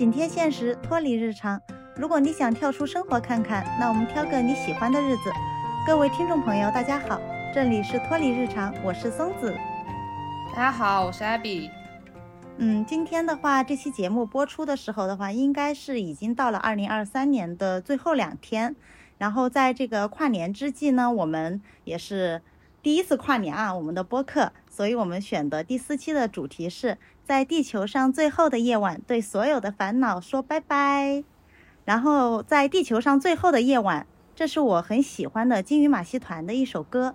紧贴现实，脱离日常。如果你想跳出生活看看，那我们挑个你喜欢的日子。各位听众朋友，大家好，这里是脱离日常，我是松子。大家好，我是 Abby。嗯，今天的话，这期节目播出的时候的话，应该是已经到了二零二三年的最后两天。然后在这个跨年之际呢，我们也是第一次跨年啊，我们的播客，所以我们选的第四期的主题是在地球上最后的夜晚，对所有的烦恼说拜拜。然后在地球上最后的夜晚，这是我很喜欢的金鱼马戏团的一首歌，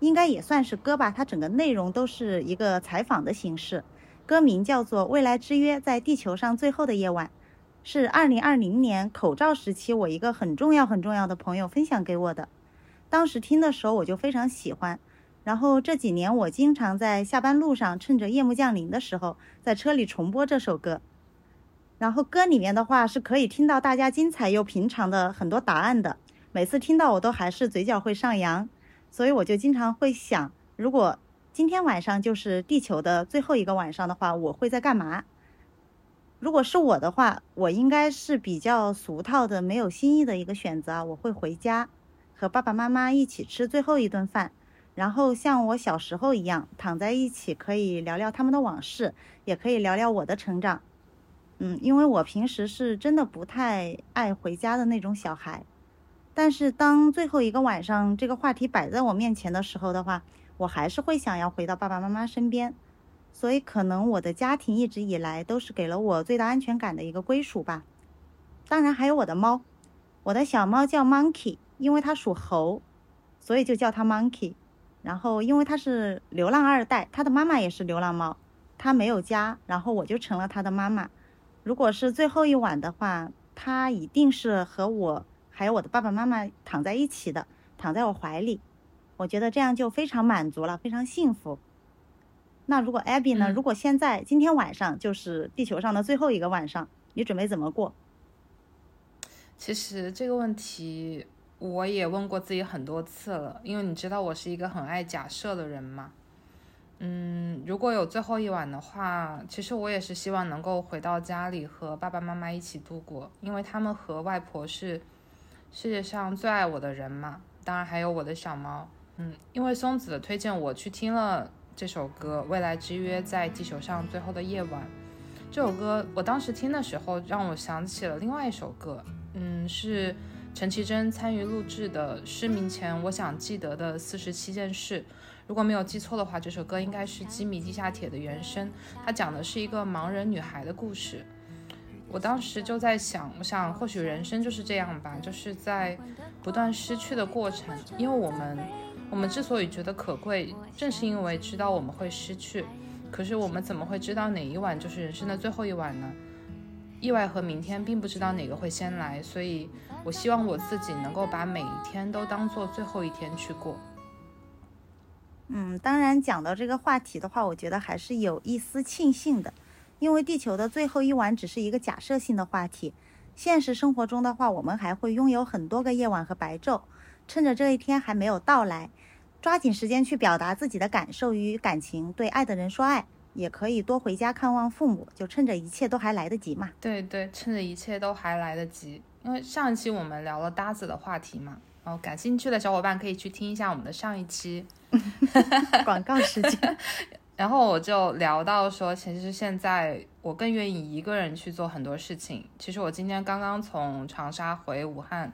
应该也算是歌吧。它整个内容都是一个采访的形式。歌名叫做《未来之约》，在地球上最后的夜晚，是二零二零年口罩时期我一个很重要很重要的朋友分享给我的。当时听的时候我就非常喜欢，然后这几年我经常在下班路上趁着夜幕降临的时候，在车里重播这首歌。然后歌里面的话是可以听到大家精彩又平常的很多答案的，每次听到我都还是嘴角会上扬，所以我就经常会想，如果。今天晚上就是地球的最后一个晚上的话，我会在干嘛？如果是我的话，我应该是比较俗套的、没有新意的一个选择啊。我会回家，和爸爸妈妈一起吃最后一顿饭，然后像我小时候一样躺在一起，可以聊聊他们的往事，也可以聊聊我的成长。嗯，因为我平时是真的不太爱回家的那种小孩，但是当最后一个晚上这个话题摆在我面前的时候的话。我还是会想要回到爸爸妈妈身边，所以可能我的家庭一直以来都是给了我最大安全感的一个归属吧。当然还有我的猫，我的小猫叫 Monkey，因为它属猴，所以就叫它 Monkey。然后因为他是流浪二代，他的妈妈也是流浪猫，他没有家，然后我就成了他的妈妈。如果是最后一晚的话，他一定是和我还有我的爸爸妈妈躺在一起的，躺在我怀里。我觉得这样就非常满足了，非常幸福。那如果 Abby 呢？如果现在今天晚上就是地球上的最后一个晚上，你准备怎么过？其实这个问题我也问过自己很多次了，因为你知道我是一个很爱假设的人嘛。嗯，如果有最后一晚的话，其实我也是希望能够回到家里和爸爸妈妈一起度过，因为他们和外婆是世界上最爱我的人嘛。当然还有我的小猫。嗯，因为松子的推荐，我去听了这首歌《未来之约》在地球上最后的夜晚。这首歌我当时听的时候，让我想起了另外一首歌，嗯，是陈绮贞参与录制的《失明前我想记得的四十七件事》。如果没有记错的话，这首歌应该是《机米地下铁》的原声。它讲的是一个盲人女孩的故事。我当时就在想，我想或许人生就是这样吧，就是在不断失去的过程，因为我们。我们之所以觉得可贵，正是因为知道我们会失去。可是我们怎么会知道哪一晚就是人生的最后一晚呢？意外和明天并不知道哪个会先来，所以我希望我自己能够把每一天都当做最后一天去过。嗯，当然讲到这个话题的话，我觉得还是有一丝庆幸的，因为地球的最后一晚只是一个假设性的话题。现实生活中的话，我们还会拥有很多个夜晚和白昼。趁着这一天还没有到来，抓紧时间去表达自己的感受与感情，对爱的人说爱，也可以多回家看望父母，就趁着一切都还来得及嘛。对对，趁着一切都还来得及。因为上一期我们聊了搭子的话题嘛，然后，感兴趣的小伙伴可以去听一下我们的上一期 广告时间。然后我就聊到说，其实现在我更愿意一个人去做很多事情。其实我今天刚刚从长沙回武汉。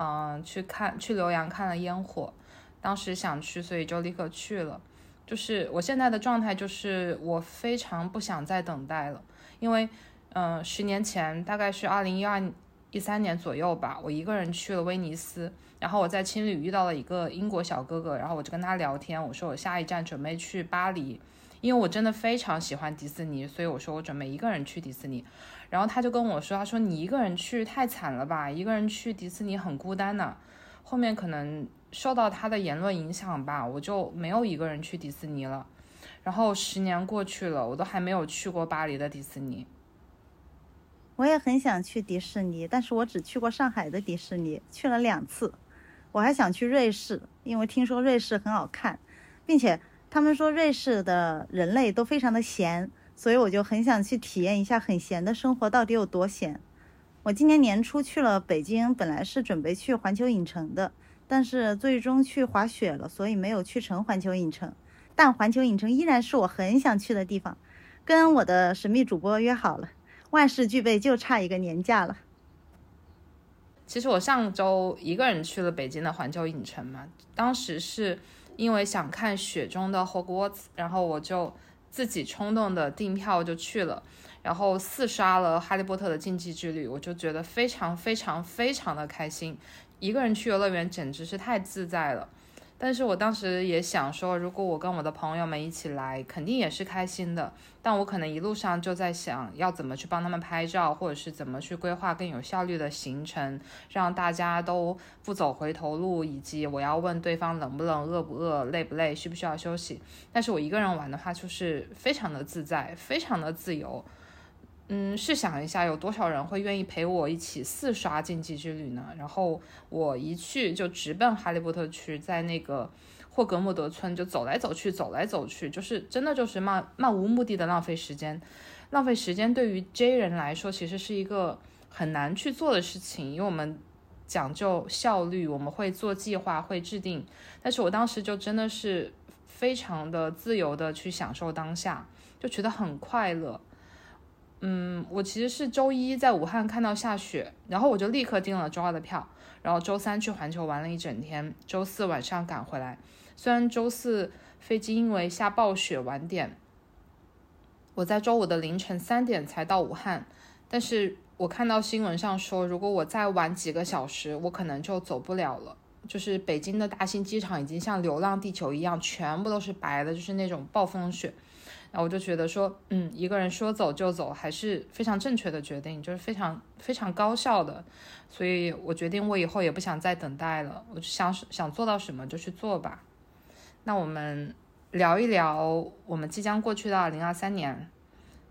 嗯，去看去浏阳看了烟火，当时想去，所以就立刻去了。就是我现在的状态，就是我非常不想再等待了，因为，嗯，十年前大概是二零一二一三年左右吧，我一个人去了威尼斯，然后我在青旅遇到了一个英国小哥哥，然后我就跟他聊天，我说我下一站准备去巴黎，因为我真的非常喜欢迪士尼，所以我说我准备一个人去迪士尼。然后他就跟我说：“他说你一个人去太惨了吧，一个人去迪士尼很孤单的。”后面可能受到他的言论影响吧，我就没有一个人去迪士尼了。然后十年过去了，我都还没有去过巴黎的迪士尼。我也很想去迪士尼，但是我只去过上海的迪士尼，去了两次。我还想去瑞士，因为听说瑞士很好看，并且他们说瑞士的人类都非常的闲。所以我就很想去体验一下很闲的生活到底有多闲。我今年年初去了北京，本来是准备去环球影城的，但是最终去滑雪了，所以没有去成环球影城。但环球影城依然是我很想去的地方，跟我的神秘主播约好了，万事俱备，就差一个年假了。其实我上周一个人去了北京的环球影城嘛，当时是因为想看雪中的霍格沃茨，然后我就自己冲动的订票就去了，然后四刷了《哈利波特》的禁忌之旅，我就觉得非常非常非常的开心，一个人去游乐园简直是太自在了。但是我当时也想说，如果我跟我的朋友们一起来，肯定也是开心的。但我可能一路上就在想，要怎么去帮他们拍照，或者是怎么去规划更有效率的行程，让大家都不走回头路，以及我要问对方冷不冷、饿不饿、累不累、需不需要休息。但是我一个人玩的话，就是非常的自在，非常的自由。嗯，试想一下，有多少人会愿意陪我一起四刷禁忌之旅呢？然后我一去就直奔哈利波特区，在那个霍格莫德村就走来走去，走来走去，就是真的就是漫漫无目的的浪费时间。浪费时间对于 J 人来说，其实是一个很难去做的事情，因为我们讲究效率，我们会做计划，会制定。但是我当时就真的是非常的自由的去享受当下，就觉得很快乐。嗯，我其实是周一在武汉看到下雪，然后我就立刻订了周二的票，然后周三去环球玩了一整天，周四晚上赶回来。虽然周四飞机因为下暴雪晚点，我在周五的凌晨三点才到武汉，但是我看到新闻上说，如果我再晚几个小时，我可能就走不了了。就是北京的大兴机场已经像《流浪地球》一样，全部都是白的，就是那种暴风雪。然后我就觉得说，嗯，一个人说走就走还是非常正确的决定，就是非常非常高效的，所以我决定我以后也不想再等待了，我就想想做到什么就去做吧。那我们聊一聊我们即将过去的二零二三年，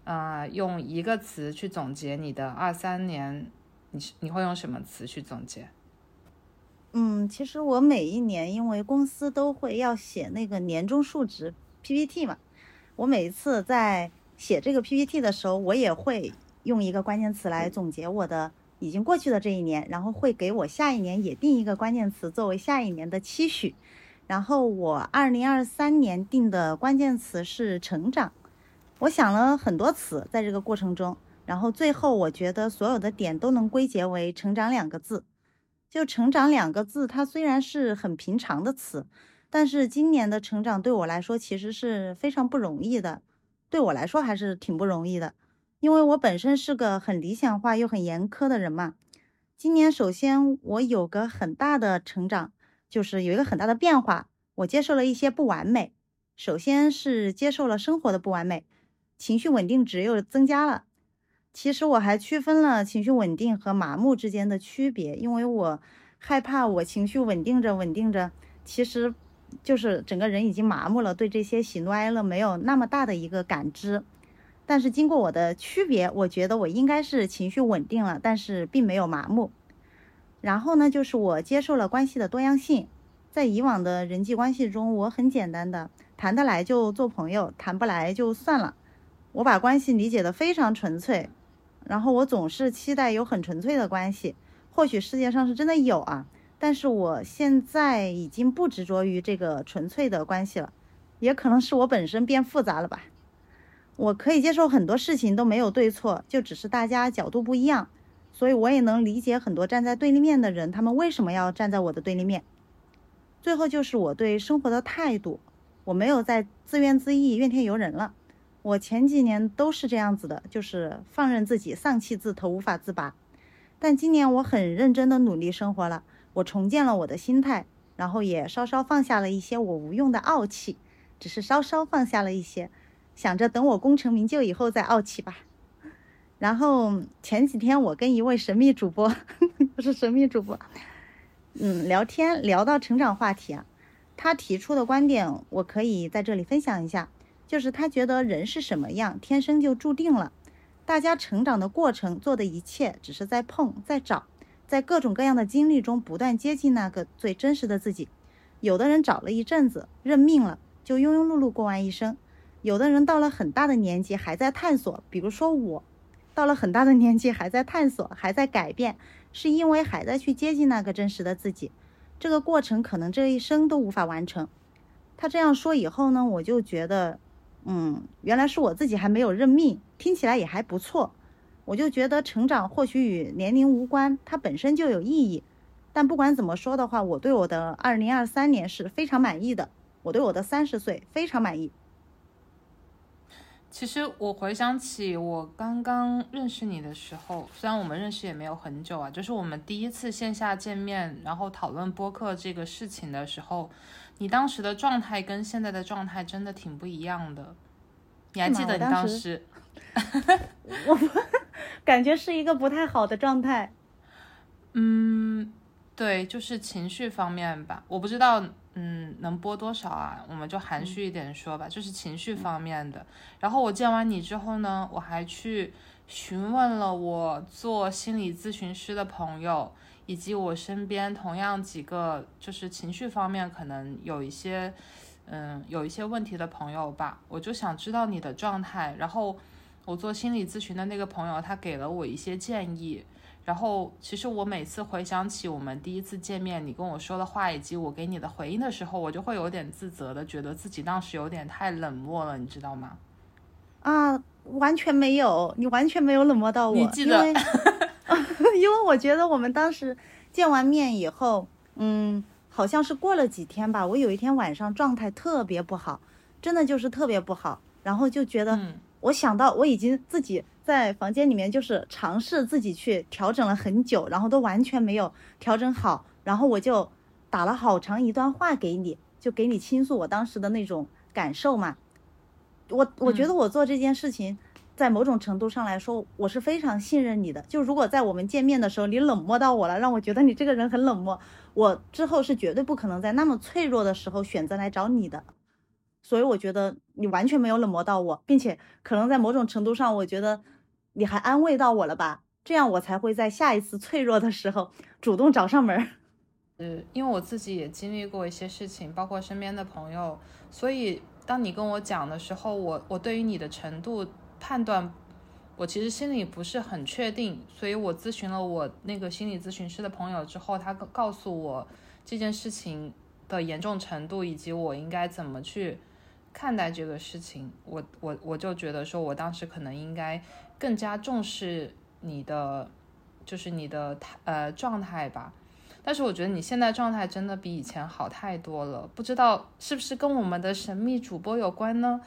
啊，用一个词去总结你的二三年，你你会用什么词去总结？嗯，其实我每一年因为公司都会要写那个年终述职 PPT 嘛。我每一次在写这个 PPT 的时候，我也会用一个关键词来总结我的已经过去的这一年，然后会给我下一年也定一个关键词作为下一年的期许。然后我二零二三年定的关键词是成长。我想了很多词在这个过程中，然后最后我觉得所有的点都能归结为“成长”两个字。就“成长”两个字，它虽然是很平常的词。但是今年的成长对我来说其实是非常不容易的，对我来说还是挺不容易的，因为我本身是个很理想化又很严苛的人嘛。今年首先我有个很大的成长，就是有一个很大的变化，我接受了一些不完美。首先是接受了生活的不完美，情绪稳定值又增加了。其实我还区分了情绪稳定和麻木之间的区别，因为我害怕我情绪稳定着稳定着，其实。就是整个人已经麻木了，对这些喜怒哀乐没有那么大的一个感知。但是经过我的区别，我觉得我应该是情绪稳定了，但是并没有麻木。然后呢，就是我接受了关系的多样性。在以往的人际关系中，我很简单的，谈得来就做朋友，谈不来就算了。我把关系理解的非常纯粹，然后我总是期待有很纯粹的关系。或许世界上是真的有啊。但是我现在已经不执着于这个纯粹的关系了，也可能是我本身变复杂了吧。我可以接受很多事情都没有对错，就只是大家角度不一样，所以我也能理解很多站在对立面的人，他们为什么要站在我的对立面。最后就是我对生活的态度，我没有再自怨自艾、怨天尤人了。我前几年都是这样子的，就是放任自己丧气自投、无法自拔。但今年我很认真的努力生活了。我重建了我的心态，然后也稍稍放下了一些我无用的傲气，只是稍稍放下了一些，想着等我功成名就以后再傲气吧。然后前几天我跟一位神秘主播，不是神秘主播，嗯，聊天聊到成长话题啊，他提出的观点我可以在这里分享一下，就是他觉得人是什么样，天生就注定了，大家成长的过程做的一切只是在碰，在找。在各种各样的经历中，不断接近那个最真实的自己。有的人找了一阵子，认命了，就庸庸碌碌过完一生；有的人到了很大的年纪还在探索，比如说我，到了很大的年纪还在探索，还在改变，是因为还在去接近那个真实的自己。这个过程可能这一生都无法完成。他这样说以后呢，我就觉得，嗯，原来是我自己还没有认命，听起来也还不错。我就觉得成长或许与年龄无关，它本身就有意义。但不管怎么说的话，我对我的二零二三年是非常满意的，我对我的三十岁非常满意。其实我回想起我刚刚认识你的时候，虽然我们认识也没有很久啊，就是我们第一次线下见面，然后讨论播客这个事情的时候，你当时的状态跟现在的状态真的挺不一样的。你还记得你当时？我感觉是一个不太好的状态。嗯。对，就是情绪方面吧，我不知道，嗯，能播多少啊？我们就含蓄一点说吧，就是情绪方面的。然后我见完你之后呢，我还去询问了我做心理咨询师的朋友，以及我身边同样几个就是情绪方面可能有一些，嗯，有一些问题的朋友吧。我就想知道你的状态。然后我做心理咨询的那个朋友，他给了我一些建议。然后，其实我每次回想起我们第一次见面，你跟我说的话，以及我给你的回应的时候，我就会有点自责的，觉得自己当时有点太冷漠了，你知道吗？啊，完全没有，你完全没有冷漠到我。你记得？因为我觉得我们当时见完面以后，嗯，好像是过了几天吧，我有一天晚上状态特别不好，真的就是特别不好，然后就觉得，我想到我已经自己。在房间里面就是尝试自己去调整了很久，然后都完全没有调整好，然后我就打了好长一段话给你，就给你倾诉我当时的那种感受嘛。我我觉得我做这件事情，在某种程度上来说，我是非常信任你的。就如果在我们见面的时候你冷漠到我了，让我觉得你这个人很冷漠，我之后是绝对不可能在那么脆弱的时候选择来找你的。所以我觉得你完全没有冷漠到我，并且可能在某种程度上，我觉得。你还安慰到我了吧？这样我才会在下一次脆弱的时候主动找上门。呃，因为我自己也经历过一些事情，包括身边的朋友，所以当你跟我讲的时候，我我对于你的程度判断，我其实心里不是很确定。所以我咨询了我那个心理咨询师的朋友之后，他告诉我这件事情的严重程度以及我应该怎么去看待这个事情。我我我就觉得说，我当时可能应该。更加重视你的，就是你的态呃状态吧。但是我觉得你现在状态真的比以前好太多了，不知道是不是跟我们的神秘主播有关呢？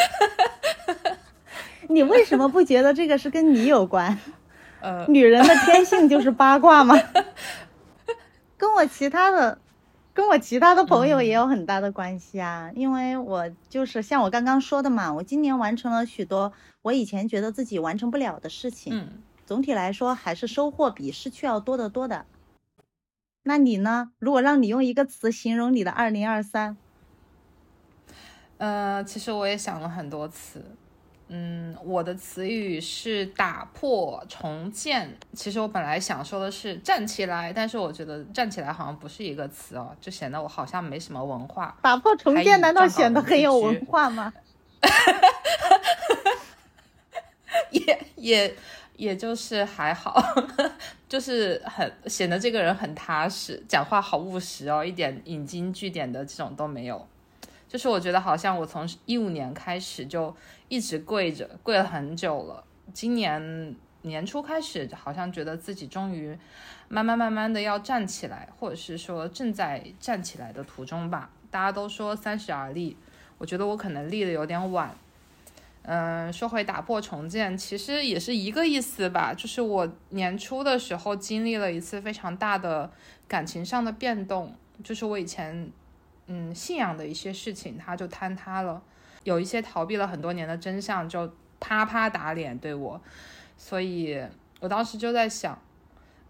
你为什么不觉得这个是跟你有关？呃，女人的天性就是八卦吗？跟我其他的。跟我其他的朋友也有很大的关系啊，因为我就是像我刚刚说的嘛，我今年完成了许多我以前觉得自己完成不了的事情。嗯，总体来说还是收获比失去要多得多的。那你呢？如果让你用一个词形容你的二零二三，呃，其实我也想了很多词。嗯，我的词语是打破重建。其实我本来想说的是站起来，但是我觉得站起来好像不是一个词哦，就显得我好像没什么文化。打破重建难道显得很有文化吗？也也也就是还好，就是很显得这个人很踏实，讲话好务实哦，一点引经据典的这种都没有。就是我觉得好像我从一五年开始就一直跪着，跪了很久了。今年年初开始，好像觉得自己终于慢慢慢慢的要站起来，或者是说正在站起来的途中吧。大家都说三十而立，我觉得我可能立的有点晚。嗯，说回打破重建，其实也是一个意思吧。就是我年初的时候经历了一次非常大的感情上的变动，就是我以前。嗯，信仰的一些事情，它就坍塌了。有一些逃避了很多年的真相，就啪啪打脸对我。所以我当时就在想，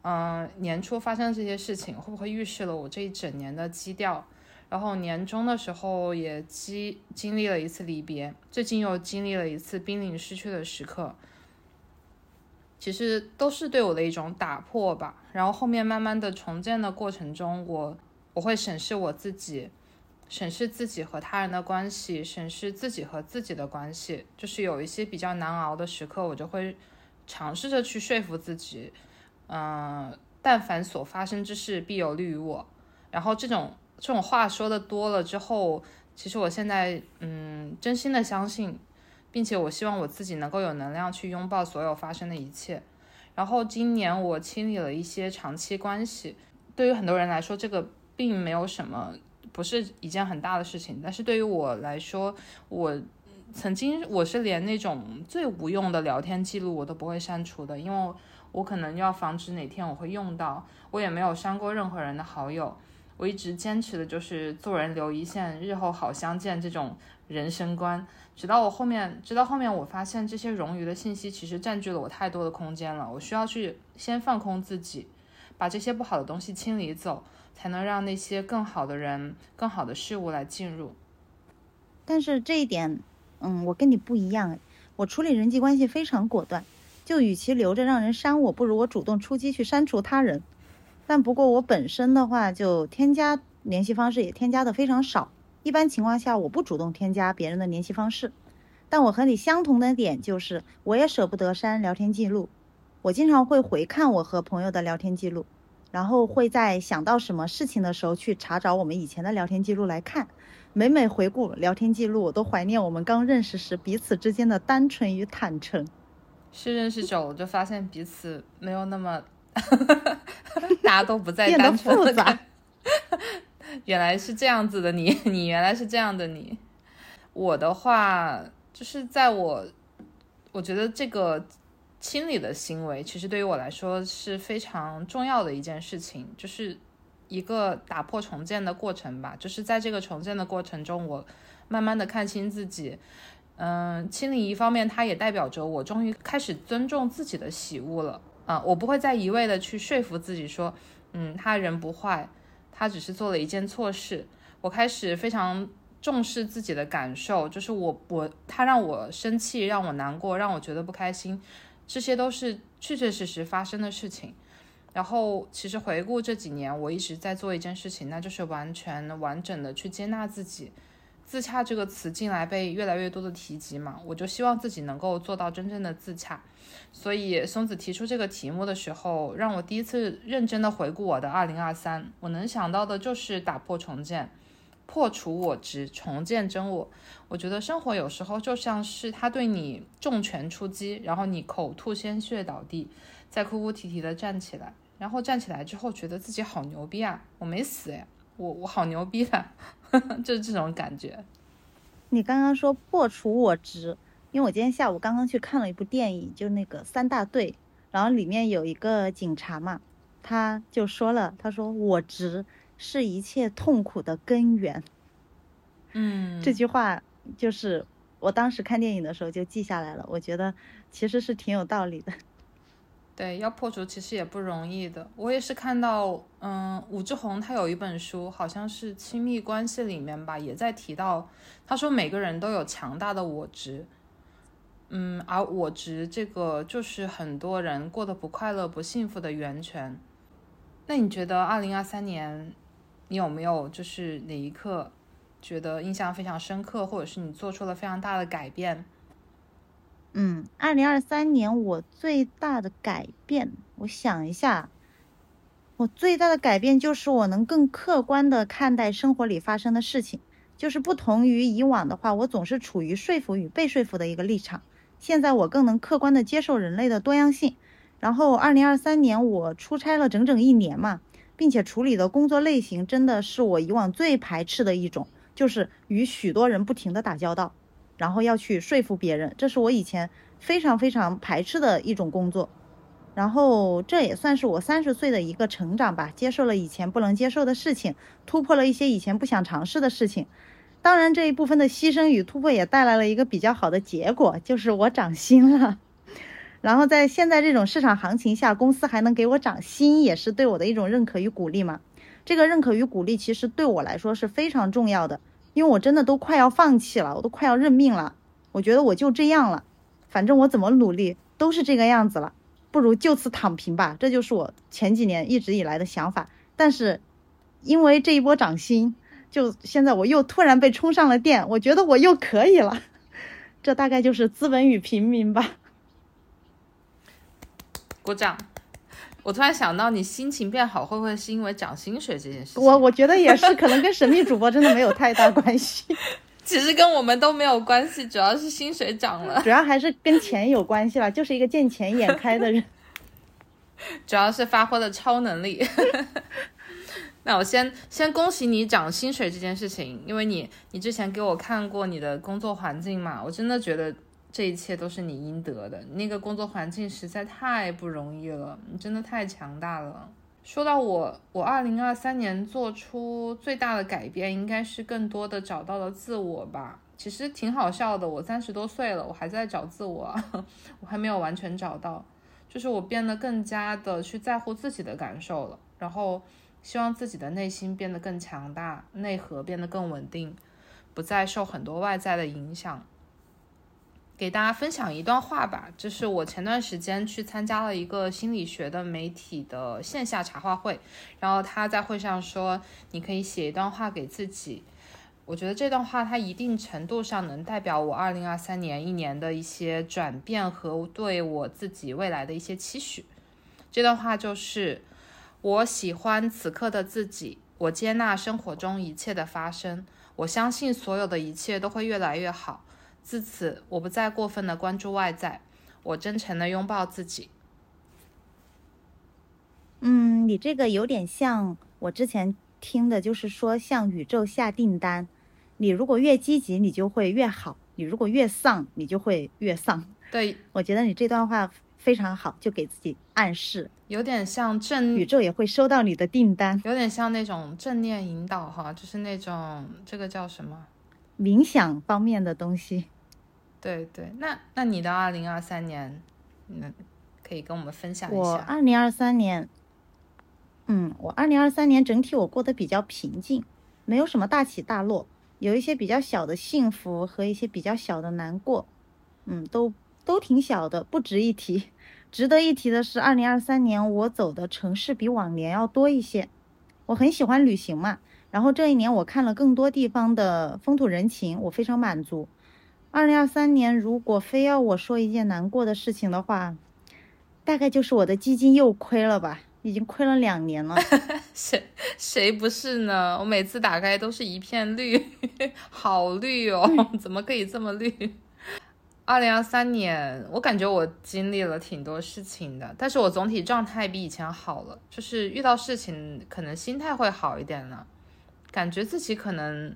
嗯，年初发生这些事情，会不会预示了我这一整年的基调？然后年终的时候也经经历了一次离别，最近又经历了一次濒临失去的时刻。其实都是对我的一种打破吧。然后后面慢慢的重建的过程中，我我会审视我自己。审视自己和他人的关系，审视自己和自己的关系。就是有一些比较难熬的时刻，我就会尝试着去说服自己，嗯，但凡所发生之事，必有利于我。然后这种这种话说的多了之后，其实我现在嗯，真心的相信，并且我希望我自己能够有能量去拥抱所有发生的一切。然后今年我清理了一些长期关系，对于很多人来说，这个并没有什么，不是一件很大的事情。但是对于我来说，我曾经我是连那种最无用的聊天记录我都不会删除的，因为我可能要防止哪天我会用到。我也没有删过任何人的好友。我一直坚持的就是做人留一线，日后好相见这种人生观。直到我后面，直到后面，我发现这些冗余的信息其实占据了我太多的空间了。我需要去先放空自己，把这些不好的东西清理走，才能让那些更好的人、更好的事物来进入。但是这一点，嗯，我跟你不一样。我处理人际关系非常果断，就与其留着让人删我，不如我主动出击去删除他人。但不过我本身的话，就添加联系方式也添加的非常少。一般情况下，我不主动添加别人的联系方式。但我和你相同的点就是，我也舍不得删聊天记录。我经常会回看我和朋友的聊天记录，然后会在想到什么事情的时候去查找我们以前的聊天记录来看。每每回顾聊天记录，我都怀念我们刚认识时彼此之间的单纯与坦诚。是认识久了就发现彼此没有那么。大家都不再单纯了。原来是这样子的，你你原来是这样的你。我的话就是在我，我觉得这个清理的行为，其实对于我来说是非常重要的一件事情，就是一个打破重建的过程吧。就是在这个重建的过程中，我慢慢的看清自己。嗯，清理一方面，它也代表着我终于开始尊重自己的喜恶了。啊，我不会再一味的去说服自己说，嗯，他人不坏，他只是做了一件错事。我开始非常重视自己的感受，就是我我他让我生气，让我难过，让我觉得不开心，这些都是确确实实发生的事情。然后，其实回顾这几年，我一直在做一件事情，那就是完全完整的去接纳自己。自洽这个词进来被越来越多的提及嘛，我就希望自己能够做到真正的自洽。所以松子提出这个题目的时候，让我第一次认真的回顾我的二零二三。我能想到的就是打破重建，破除我执，重建真我。我觉得生活有时候就像是他对你重拳出击，然后你口吐鲜血倒地，再哭哭啼啼的站起来，然后站起来之后觉得自己好牛逼啊，我没死呀。我我好牛逼啊，就是这种感觉。你刚刚说破除我执，因为我今天下午刚刚去看了一部电影，就那个三大队，然后里面有一个警察嘛，他就说了，他说我执是一切痛苦的根源。嗯，这句话就是我当时看电影的时候就记下来了，我觉得其实是挺有道理的。对，要破除其实也不容易的。我也是看到，嗯，武志红他有一本书，好像是亲密关系里面吧，也在提到，他说每个人都有强大的我执，嗯，而我执这个就是很多人过得不快乐、不幸福的源泉。那你觉得二零二三年，你有没有就是哪一刻觉得印象非常深刻，或者是你做出了非常大的改变？嗯，二零二三年我最大的改变，我想一下，我最大的改变就是我能更客观的看待生活里发生的事情，就是不同于以往的话，我总是处于说服与被说服的一个立场，现在我更能客观的接受人类的多样性。然后二零二三年我出差了整整一年嘛，并且处理的工作类型真的是我以往最排斥的一种，就是与许多人不停的打交道。然后要去说服别人，这是我以前非常非常排斥的一种工作。然后这也算是我三十岁的一个成长吧，接受了以前不能接受的事情，突破了一些以前不想尝试的事情。当然，这一部分的牺牲与突破也带来了一个比较好的结果，就是我涨薪了。然后在现在这种市场行情下，公司还能给我涨薪，也是对我的一种认可与鼓励嘛。这个认可与鼓励其实对我来说是非常重要的。因为我真的都快要放弃了，我都快要认命了。我觉得我就这样了，反正我怎么努力都是这个样子了，不如就此躺平吧。这就是我前几年一直以来的想法。但是，因为这一波涨薪，就现在我又突然被充上了电，我觉得我又可以了。这大概就是资本与平民吧。鼓掌。我突然想到，你心情变好会不会是因为涨薪水这件事情？我我觉得也是，可能跟神秘主播真的没有太大关系。其实跟我们都没有关系，主要是薪水涨了，主要还是跟钱有关系了。就是一个见钱眼开的人，主要是发挥了超能力。那我先先恭喜你涨薪水这件事情，因为你你之前给我看过你的工作环境嘛，我真的觉得。这一切都是你应得的。那个工作环境实在太不容易了，你真的太强大了。说到我，我二零二三年做出最大的改变，应该是更多的找到了自我吧。其实挺好笑的，我三十多岁了，我还在找自我，我还没有完全找到。就是我变得更加的去在乎自己的感受了，然后希望自己的内心变得更强大，内核变得更稳定，不再受很多外在的影响。给大家分享一段话吧，这是我前段时间去参加了一个心理学的媒体的线下茶话会，然后他在会上说，你可以写一段话给自己。我觉得这段话它一定程度上能代表我二零二三年一年的一些转变和对我自己未来的一些期许。这段话就是：我喜欢此刻的自己，我接纳生活中一切的发生，我相信所有的一切都会越来越好。自此，我不再过分的关注外在，我真诚的拥抱自己。嗯，你这个有点像我之前听的，就是说向宇宙下订单。你如果越积极，你就会越好；你如果越丧，你就会越丧。对，我觉得你这段话非常好，就给自己暗示，有点像正宇宙也会收到你的订单，有点像那种正念引导哈，就是那种这个叫什么？冥想方面的东西，对对，那那你的二零二三年，嗯，可以跟我们分享一下。我二零二三年，嗯，我二零二三年整体我过得比较平静，没有什么大起大落，有一些比较小的幸福和一些比较小的难过，嗯，都都挺小的，不值一提。值得一提的是，二零二三年我走的城市比往年要多一些。我很喜欢旅行嘛。然后这一年我看了更多地方的风土人情，我非常满足。二零二三年如果非要我说一件难过的事情的话，大概就是我的基金又亏了吧，已经亏了两年了。谁谁不是呢？我每次打开都是一片绿，好绿哦，怎么可以这么绿？二零二三年我感觉我经历了挺多事情的，但是我总体状态比以前好了，就是遇到事情可能心态会好一点了。感觉自己可能，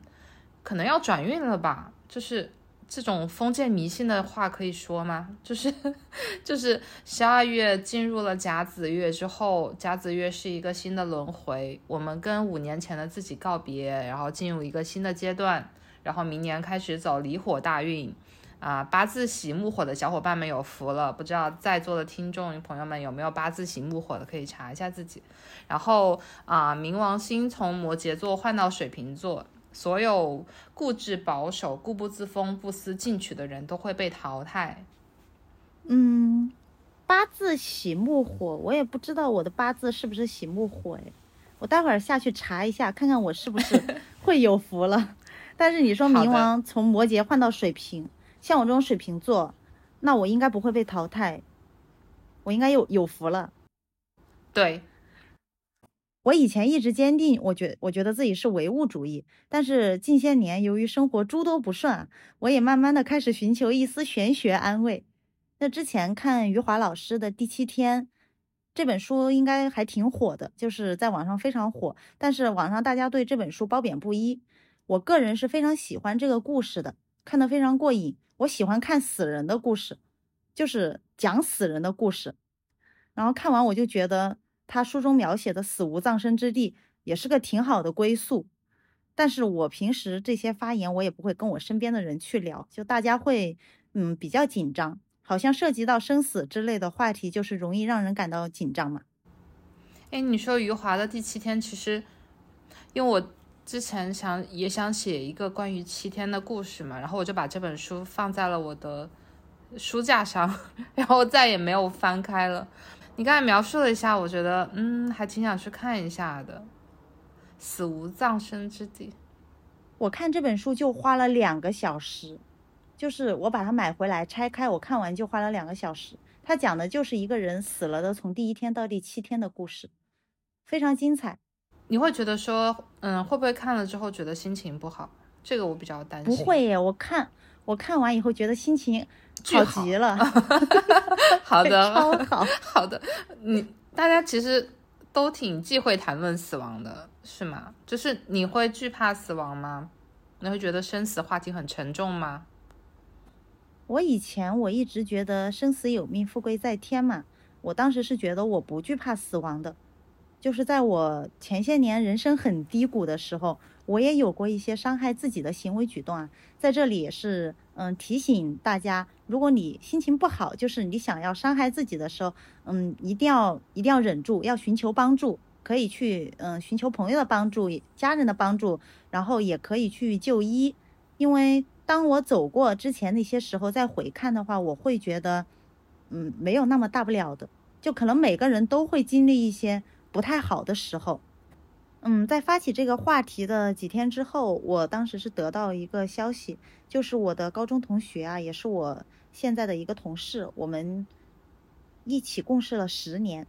可能要转运了吧？就是这种封建迷信的话可以说吗？就是，就是十二月进入了甲子月之后，甲子月是一个新的轮回，我们跟五年前的自己告别，然后进入一个新的阶段，然后明年开始走离火大运。啊，八字喜木火的小伙伴们有福了！不知道在座的听众朋友们有没有八字喜木火的，可以查一下自己。然后啊，冥王星从摩羯座换到水瓶座，所有固执保守、固步自封、不思进取的人都会被淘汰。嗯，八字喜木火，我也不知道我的八字是不是喜木火哎，我待会儿下去查一下，看看我是不是 会有福了。但是你说冥王从摩羯换到水瓶。像我这种水瓶座，那我应该不会被淘汰，我应该有有福了。对，我以前一直坚定，我觉我觉得自己是唯物主义，但是近些年由于生活诸多不顺，我也慢慢的开始寻求一丝玄学安慰。那之前看余华老师的《第七天》这本书，应该还挺火的，就是在网上非常火，但是网上大家对这本书褒贬不一。我个人是非常喜欢这个故事的，看得非常过瘾。我喜欢看死人的故事，就是讲死人的故事。然后看完我就觉得他书中描写的死无葬身之地也是个挺好的归宿。但是我平时这些发言我也不会跟我身边的人去聊，就大家会嗯比较紧张，好像涉及到生死之类的话题，就是容易让人感到紧张嘛。哎，你说余华的第七天，其实因为我。之前想也想写一个关于七天的故事嘛，然后我就把这本书放在了我的书架上，然后再也没有翻开了。你刚才描述了一下，我觉得嗯，还挺想去看一下的。死无葬身之地，我看这本书就花了两个小时，就是我把它买回来拆开，我看完就花了两个小时。它讲的就是一个人死了的从第一天到第七天的故事，非常精彩。你会觉得说，嗯，会不会看了之后觉得心情不好？这个我比较担心。不会耶，我看我看完以后觉得心情好极了。好的，超好 好的。你大家其实都挺忌讳谈论死亡的，是吗？就是你会惧怕死亡吗？你会觉得生死话题很沉重吗？我以前我一直觉得生死有命，富贵在天嘛。我当时是觉得我不惧怕死亡的。就是在我前些年人生很低谷的时候，我也有过一些伤害自己的行为举动啊。在这里也是，嗯，提醒大家，如果你心情不好，就是你想要伤害自己的时候，嗯，一定要一定要忍住，要寻求帮助，可以去，嗯，寻求朋友的帮助、家人的帮助，然后也可以去就医。因为当我走过之前那些时候再回看的话，我会觉得，嗯，没有那么大不了的，就可能每个人都会经历一些。不太好的时候，嗯，在发起这个话题的几天之后，我当时是得到一个消息，就是我的高中同学啊，也是我现在的一个同事，我们一起共事了十年，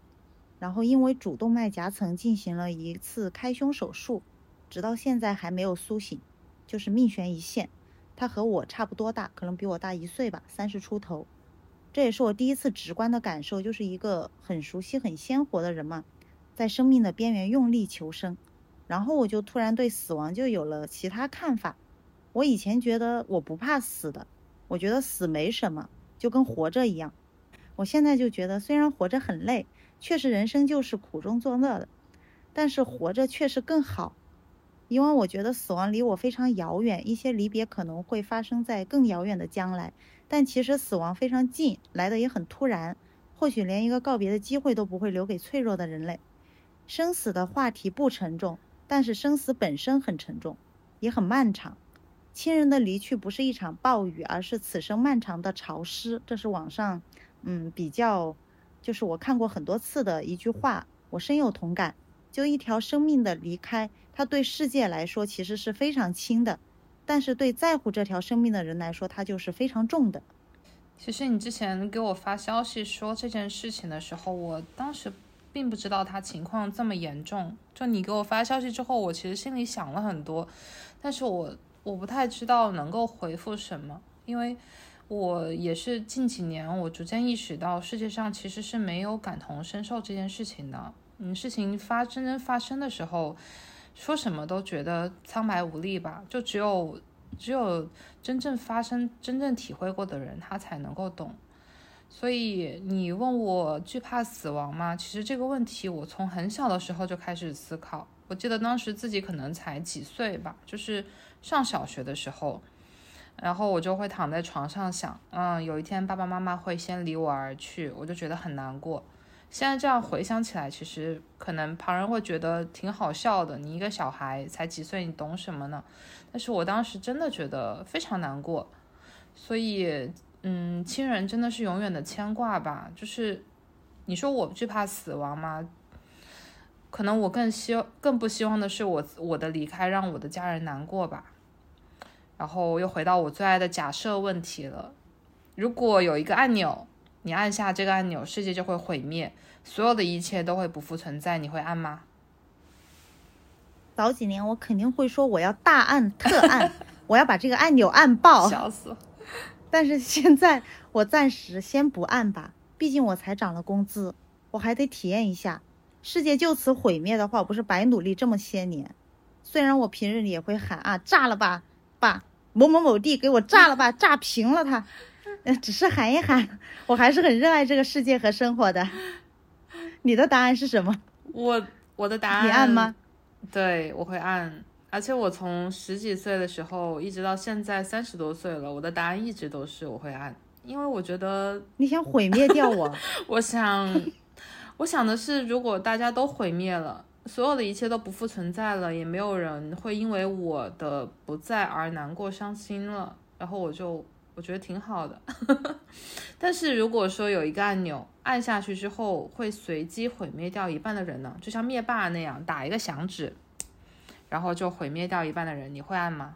然后因为主动脉夹层进行了一次开胸手术，直到现在还没有苏醒，就是命悬一线。他和我差不多大，可能比我大一岁吧，三十出头。这也是我第一次直观的感受，就是一个很熟悉、很鲜活的人嘛。在生命的边缘用力求生，然后我就突然对死亡就有了其他看法。我以前觉得我不怕死的，我觉得死没什么，就跟活着一样。我现在就觉得，虽然活着很累，确实人生就是苦中作乐的，但是活着确实更好。因为我觉得死亡离我非常遥远，一些离别可能会发生在更遥远的将来，但其实死亡非常近，来的也很突然，或许连一个告别的机会都不会留给脆弱的人类。生死的话题不沉重，但是生死本身很沉重，也很漫长。亲人的离去不是一场暴雨，而是此生漫长的潮湿。这是网上，嗯，比较，就是我看过很多次的一句话，我深有同感。就一条生命的离开，它对世界来说其实是非常轻的，但是对在乎这条生命的人来说，它就是非常重的。其实你之前给我发消息说这件事情的时候，我当时。并不知道他情况这么严重。就你给我发消息之后，我其实心里想了很多，但是我我不太知道能够回复什么，因为我也是近几年我逐渐意识到世界上其实是没有感同身受这件事情的。嗯，事情发生真正发生的时候，说什么都觉得苍白无力吧。就只有只有真正发生、真正体会过的人，他才能够懂。所以你问我惧怕死亡吗？其实这个问题我从很小的时候就开始思考。我记得当时自己可能才几岁吧，就是上小学的时候，然后我就会躺在床上想，嗯，有一天爸爸妈妈会先离我而去，我就觉得很难过。现在这样回想起来，其实可能旁人会觉得挺好笑的。你一个小孩才几岁，你懂什么呢？但是我当时真的觉得非常难过，所以。嗯，亲人真的是永远的牵挂吧？就是你说我惧怕死亡吗？可能我更希更不希望的是我我的离开让我的家人难过吧。然后又回到我最爱的假设问题了：如果有一个按钮，你按下这个按钮，世界就会毁灭，所有的一切都会不复存在，你会按吗？早几年我肯定会说我要大按特按，我要把这个按钮按爆，笑死。但是现在我暂时先不按吧，毕竟我才涨了工资，我还得体验一下。世界就此毁灭的话，我不是白努力这么些年。虽然我平日里也会喊啊，炸了吧，爸，某某某地给我炸了吧，炸平了它。嗯，只是喊一喊，我还是很热爱这个世界和生活的。你的答案是什么？我我的答案，你按吗？对，我会按。而且我从十几岁的时候一直到现在三十多岁了，我的答案一直都是我会按，因为我觉得你想毁灭掉我。我想，我想的是，如果大家都毁灭了，所有的一切都不复存在了，也没有人会因为我的不在而难过伤心了，然后我就我觉得挺好的。但是如果说有一个按钮按下去之后会随机毁灭掉一半的人呢？就像灭霸那样打一个响指。然后就毁灭掉一半的人，你会按吗？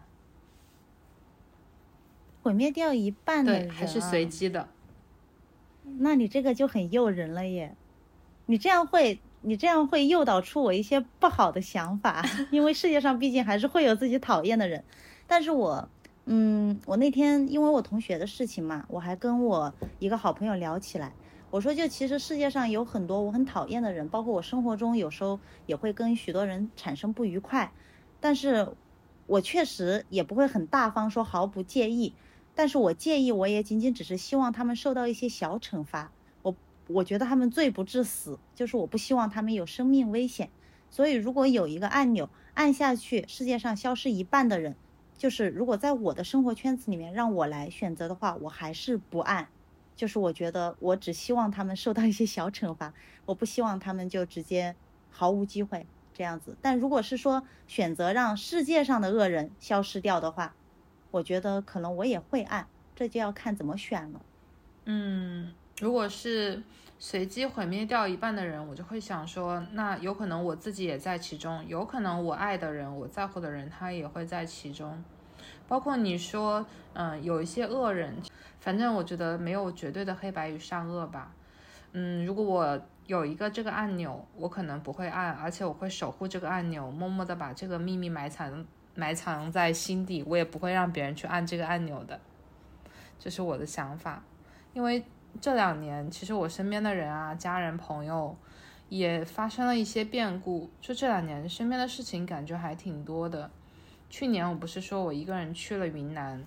毁灭掉一半的人，还是随机的？那你这个就很诱人了耶！你这样会，你这样会诱导出我一些不好的想法，因为世界上毕竟还是会有自己讨厌的人。但是我，嗯，我那天因为我同学的事情嘛，我还跟我一个好朋友聊起来。我说，就其实世界上有很多我很讨厌的人，包括我生活中有时候也会跟许多人产生不愉快，但是我确实也不会很大方说毫不介意。但是我介意，我也仅仅只是希望他们受到一些小惩罚。我我觉得他们罪不至死，就是我不希望他们有生命危险。所以如果有一个按钮按下去，世界上消失一半的人，就是如果在我的生活圈子里面让我来选择的话，我还是不按。就是我觉得，我只希望他们受到一些小惩罚，我不希望他们就直接毫无机会这样子。但如果是说选择让世界上的恶人消失掉的话，我觉得可能我也会按，这就要看怎么选了。嗯，如果是随机毁灭掉一半的人，我就会想说，那有可能我自己也在其中，有可能我爱的人、我在乎的人他也会在其中。包括你说，嗯，有一些恶人，反正我觉得没有绝对的黑白与善恶吧。嗯，如果我有一个这个按钮，我可能不会按，而且我会守护这个按钮，默默的把这个秘密埋藏埋藏在心底，我也不会让别人去按这个按钮的。这是我的想法。因为这两年，其实我身边的人啊，家人朋友也发生了一些变故，就这两年身边的事情感觉还挺多的。去年我不是说我一个人去了云南，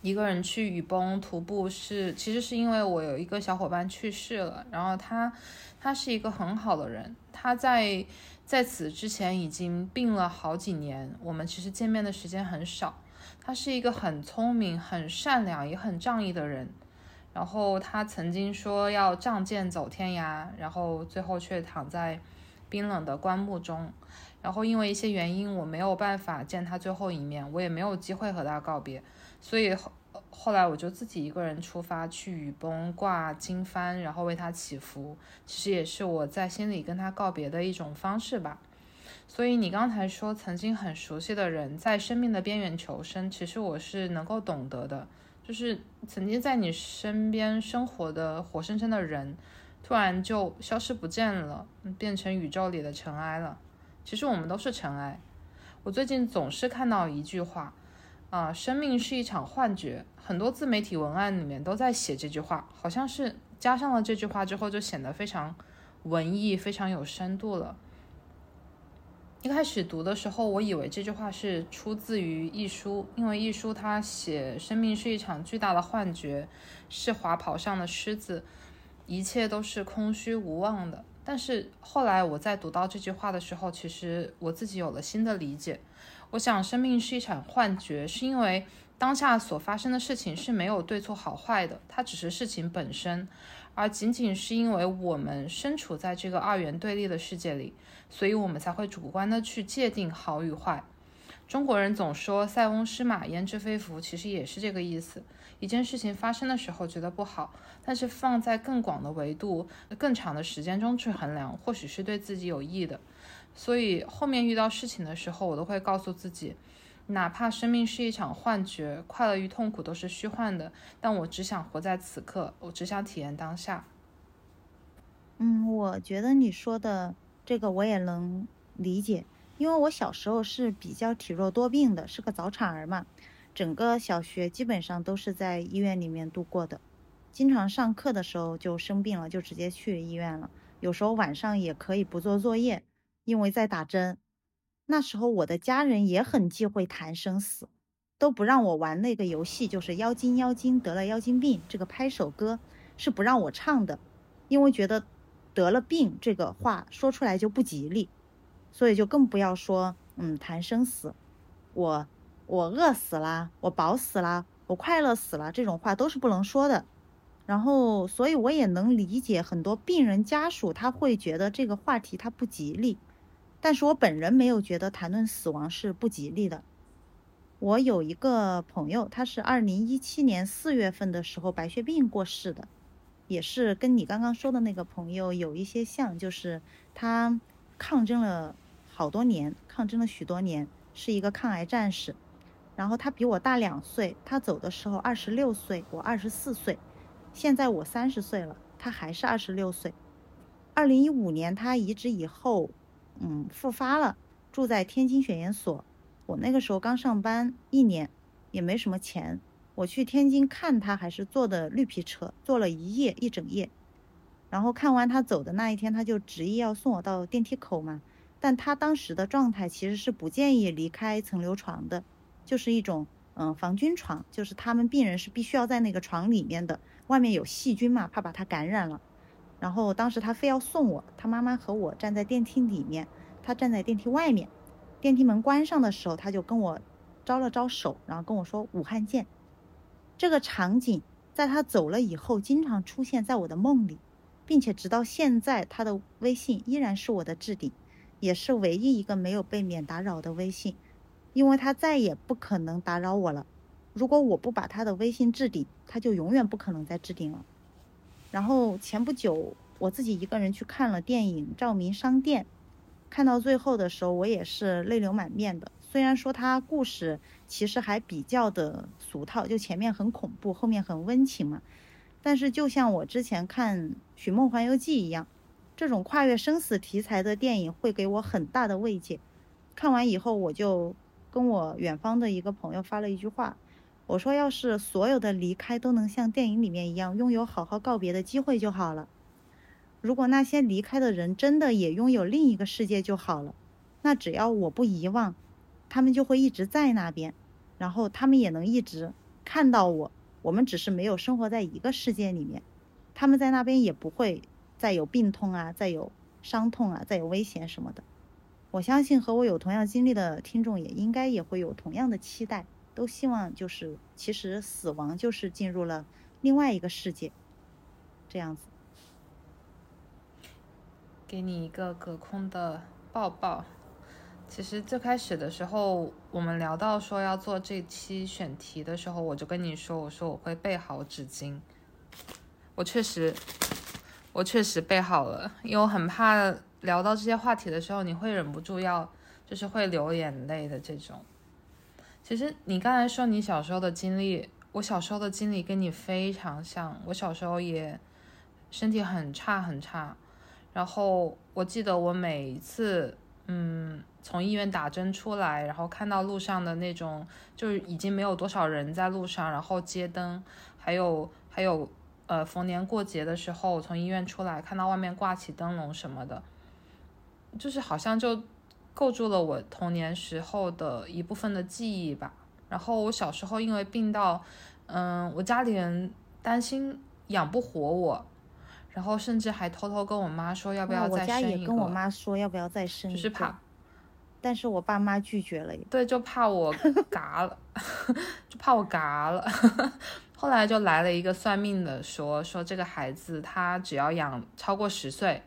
一个人去雨崩徒步，是其实是因为我有一个小伙伴去世了，然后他他是一个很好的人，他在在此之前已经病了好几年，我们其实见面的时间很少。他是一个很聪明、很善良也很仗义的人，然后他曾经说要仗剑走天涯，然后最后却躺在冰冷的棺木中。然后因为一些原因，我没有办法见他最后一面，我也没有机会和他告别，所以后后来我就自己一个人出发去雨崩挂经幡，然后为他祈福，其实也是我在心里跟他告别的一种方式吧。所以你刚才说曾经很熟悉的人在生命的边缘求生，其实我是能够懂得的，就是曾经在你身边生活的活生生的人，突然就消失不见了，变成宇宙里的尘埃了。其实我们都是尘埃。我最近总是看到一句话，啊，生命是一场幻觉。很多自媒体文案里面都在写这句话，好像是加上了这句话之后，就显得非常文艺、非常有深度了。一开始读的时候，我以为这句话是出自于一书，因为一书他写生命是一场巨大的幻觉，是滑跑上的狮子，一切都是空虚无望的。但是后来我在读到这句话的时候，其实我自己有了新的理解。我想，生命是一场幻觉，是因为当下所发生的事情是没有对错好坏的，它只是事情本身。而仅仅是因为我们身处在这个二元对立的世界里，所以我们才会主观的去界定好与坏。中国人总说“塞翁失马，焉知非福”，其实也是这个意思。一件事情发生的时候觉得不好，但是放在更广的维度、更长的时间中去衡量，或许是对自己有益的。所以后面遇到事情的时候，我都会告诉自己，哪怕生命是一场幻觉，快乐与痛苦都是虚幻的，但我只想活在此刻，我只想体验当下。嗯，我觉得你说的这个我也能理解，因为我小时候是比较体弱多病的，是个早产儿嘛。整个小学基本上都是在医院里面度过的，经常上课的时候就生病了，就直接去医院了。有时候晚上也可以不做作业，因为在打针。那时候我的家人也很忌讳谈生死，都不让我玩那个游戏，就是妖精妖精得了妖精病这个拍手歌是不让我唱的，因为觉得得了病这个话说出来就不吉利，所以就更不要说嗯谈生死，我。我饿死了，我饱死了，我快乐死了，这种话都是不能说的。然后，所以我也能理解很多病人家属他会觉得这个话题他不吉利，但是我本人没有觉得谈论死亡是不吉利的。我有一个朋友，他是二零一七年四月份的时候白血病过世的，也是跟你刚刚说的那个朋友有一些像，就是他抗争了好多年，抗争了许多年，是一个抗癌战士。然后他比我大两岁，他走的时候二十六岁，我二十四岁，现在我三十岁了，他还是二十六岁。二零一五年他移植以后，嗯，复发了，住在天津血研所。我那个时候刚上班一年，也没什么钱，我去天津看他还是坐的绿皮车，坐了一夜一整夜。然后看完他走的那一天，他就执意要送我到电梯口嘛。但他当时的状态其实是不建议离开层流床的，就是一种嗯防菌床，就是他们病人是必须要在那个床里面的，外面有细菌嘛，怕把他感染了。然后当时他非要送我，他妈妈和我站在电梯里面，他站在电梯外面，电梯门关上的时候，他就跟我招了招手，然后跟我说“武汉见”。这个场景在他走了以后，经常出现在我的梦里，并且直到现在，他的微信依然是我的置顶。也是唯一一个没有被免打扰的微信，因为他再也不可能打扰我了。如果我不把他的微信置顶，他就永远不可能再置顶了。然后前不久我自己一个人去看了电影《照明商店》，看到最后的时候，我也是泪流满面的。虽然说它故事其实还比较的俗套，就前面很恐怖，后面很温情嘛，但是就像我之前看《寻梦环游记》一样。这种跨越生死题材的电影会给我很大的慰藉。看完以后，我就跟我远方的一个朋友发了一句话，我说：“要是所有的离开都能像电影里面一样，拥有好好告别的机会就好了。如果那些离开的人真的也拥有另一个世界就好了。那只要我不遗忘，他们就会一直在那边，然后他们也能一直看到我。我们只是没有生活在一个世界里面，他们在那边也不会。”再有病痛啊，再有伤痛啊，再有危险什么的，我相信和我有同样经历的听众也应该也会有同样的期待，都希望就是其实死亡就是进入了另外一个世界，这样子。给你一个隔空的抱抱。其实最开始的时候，我们聊到说要做这期选题的时候，我就跟你说，我说我会备好纸巾，我确实。我确实备好了，因为我很怕聊到这些话题的时候，你会忍不住要，就是会流眼泪的这种。其实你刚才说你小时候的经历，我小时候的经历跟你非常像。我小时候也身体很差很差，然后我记得我每一次，嗯，从医院打针出来，然后看到路上的那种，就是已经没有多少人在路上，然后街灯，还有还有。呃，逢年过节的时候，从医院出来，看到外面挂起灯笼什么的，就是好像就构筑了我童年时候的一部分的记忆吧。然后我小时候因为病到，嗯，我家里人担心养不活我，然后甚至还偷偷跟我妈说要不要再生一个。我家也跟我妈说要不要再生一个，就是怕，但是我爸妈拒绝了。对，就怕我嘎了，就怕我嘎了。后来就来了一个算命的，说说这个孩子他只要养超过十岁，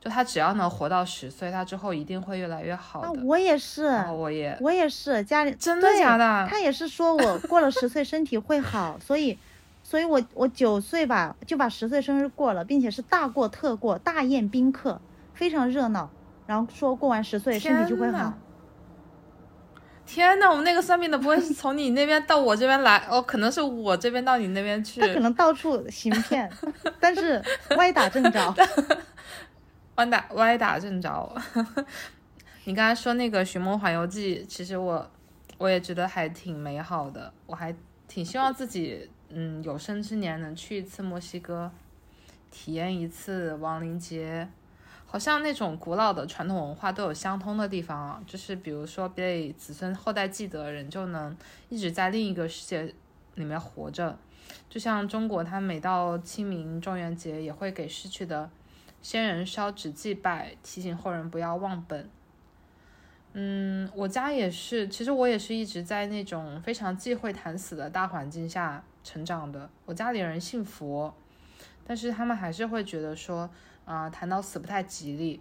就他只要能活到十岁，他之后一定会越来越好的。我也是，我也我也是家里真的假的？他也是说我过了十岁身体会好，所以，所以我我九岁吧就把十岁生日过了，并且是大过特过，大宴宾客，非常热闹，然后说过完十岁身体就会好。天呐，我们那个算命的不会是从你那边到我这边来哦？可能是我这边到你那边去。他可能到处行骗，但是歪打正着。歪打歪打正着。你刚才说那个《寻梦环游记》，其实我我也觉得还挺美好的，我还挺希望自己嗯有生之年能去一次墨西哥，体验一次亡灵节。好像那种古老的传统文化都有相通的地方啊，就是比如说被子孙后代记得，人就能一直在另一个世界里面活着。就像中国，它每到清明、中元节也会给逝去的先人烧纸祭拜，提醒后人不要忘本。嗯，我家也是，其实我也是一直在那种非常忌讳谈死的大环境下成长的。我家里人信佛，但是他们还是会觉得说。啊，谈到死不太吉利，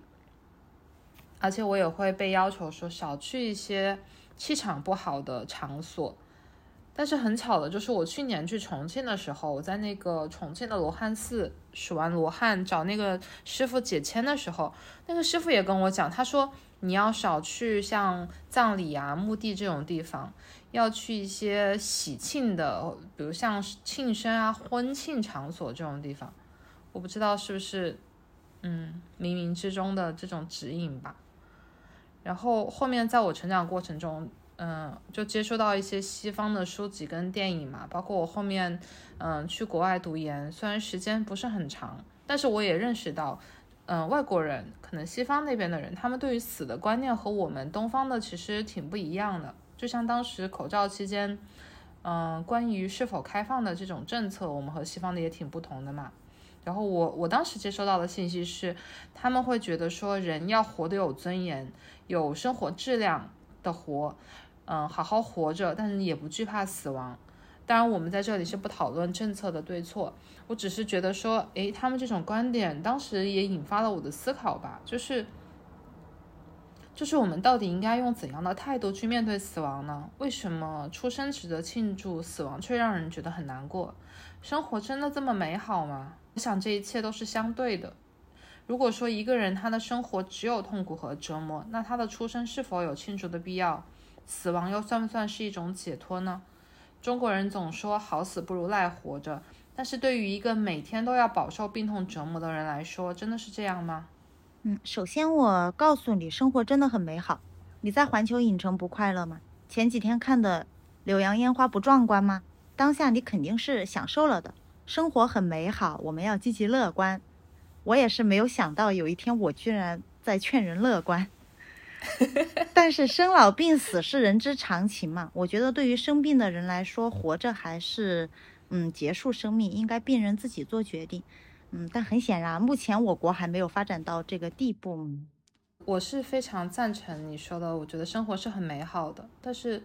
而且我也会被要求说少去一些气场不好的场所。但是很巧的，就是我去年去重庆的时候，我在那个重庆的罗汉寺数完罗汉，找那个师傅解签的时候，那个师傅也跟我讲，他说你要少去像葬礼啊、墓地这种地方，要去一些喜庆的，比如像庆生啊、婚庆场所这种地方。我不知道是不是，嗯，冥冥之中的这种指引吧。然后后面在我成长过程中，嗯，就接触到一些西方的书籍跟电影嘛，包括我后面，嗯，去国外读研，虽然时间不是很长，但是我也认识到，嗯，外国人可能西方那边的人，他们对于死的观念和我们东方的其实挺不一样的。就像当时口罩期间，嗯，关于是否开放的这种政策，我们和西方的也挺不同的嘛。然后我我当时接收到的信息是，他们会觉得说人要活得有尊严，有生活质量的活，嗯，好好活着，但是也不惧怕死亡。当然，我们在这里是不讨论政策的对错，我只是觉得说，诶，他们这种观点当时也引发了我的思考吧，就是，就是我们到底应该用怎样的态度去面对死亡呢？为什么出生值得庆祝，死亡却让人觉得很难过？生活真的这么美好吗？我想这一切都是相对的。如果说一个人他的生活只有痛苦和折磨，那他的出生是否有庆祝的必要？死亡又算不算是一种解脱呢？中国人总说好死不如赖活着，但是对于一个每天都要饱受病痛折磨的人来说，真的是这样吗？嗯，首先我告诉你，生活真的很美好。你在环球影城不快乐吗？前几天看的柳阳烟花不壮观吗？当下你肯定是享受了的。生活很美好，我们要积极乐观。我也是没有想到有一天我居然在劝人乐观。但是生老病死是人之常情嘛？我觉得对于生病的人来说，活着还是嗯结束生命，应该病人自己做决定。嗯，但很显然，目前我国还没有发展到这个地步。我是非常赞成你说的，我觉得生活是很美好的。但是，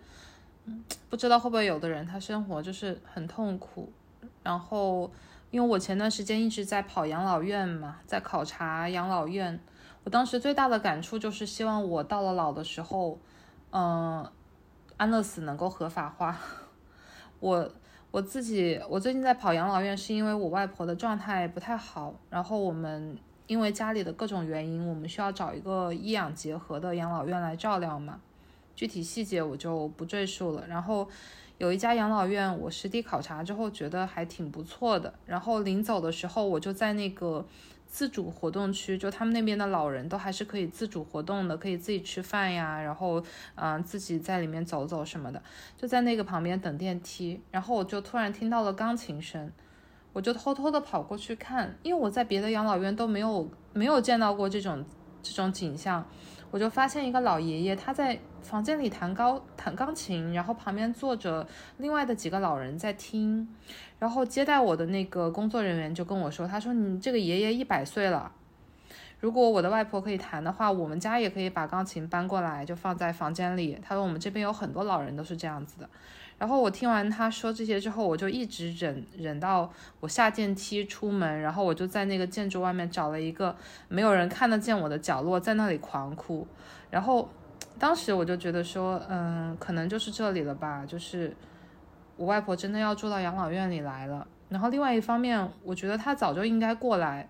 嗯，不知道会不会有的人他生活就是很痛苦。然后，因为我前段时间一直在跑养老院嘛，在考察养老院，我当时最大的感触就是希望我到了老的时候，嗯，安乐死能够合法化。我我自己，我最近在跑养老院，是因为我外婆的状态不太好，然后我们因为家里的各种原因，我们需要找一个医养结合的养老院来照料嘛，具体细节我就不赘述了。然后。有一家养老院，我实地考察之后觉得还挺不错的。然后临走的时候，我就在那个自主活动区，就他们那边的老人都还是可以自主活动的，可以自己吃饭呀，然后嗯自己在里面走走什么的，就在那个旁边等电梯。然后我就突然听到了钢琴声，我就偷偷的跑过去看，因为我在别的养老院都没有没有见到过这种这种景象。我就发现一个老爷爷，他在房间里弹高弹钢琴，然后旁边坐着另外的几个老人在听，然后接待我的那个工作人员就跟我说，他说你这个爷爷一百岁了，如果我的外婆可以弹的话，我们家也可以把钢琴搬过来，就放在房间里。他说我们这边有很多老人都是这样子的。然后我听完他说这些之后，我就一直忍忍到我下电梯出门，然后我就在那个建筑外面找了一个没有人看得见我的角落，在那里狂哭。然后当时我就觉得说，嗯，可能就是这里了吧，就是我外婆真的要住到养老院里来了。然后另外一方面，我觉得她早就应该过来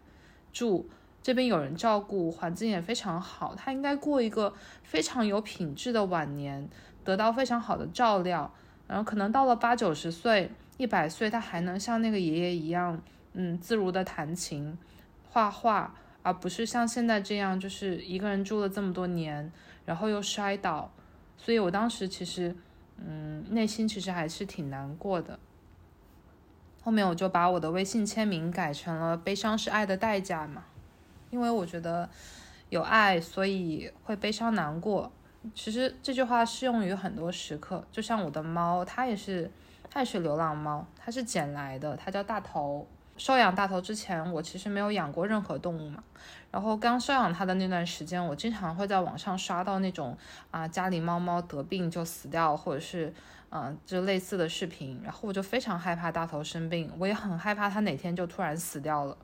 住，这边有人照顾，环境也非常好，她应该过一个非常有品质的晚年，得到非常好的照料。然后可能到了八九十岁、一百岁，她还能像那个爷爷一样，嗯，自如的弹琴、画画，而不是像现在这样，就是一个人住了这么多年，然后又摔倒。所以我当时其实，嗯，内心其实还是挺难过的。后面我就把我的微信签名改成了“悲伤是爱的代价”嘛，因为我觉得有爱，所以会悲伤难过。其实这句话适用于很多时刻，就像我的猫，它也是，它也是流浪猫，它是捡来的，它叫大头。收养大头之前，我其实没有养过任何动物嘛。然后刚收养它的那段时间，我经常会在网上刷到那种啊家里猫猫得病就死掉，或者是嗯就类似的视频，然后我就非常害怕大头生病，我也很害怕它哪天就突然死掉了。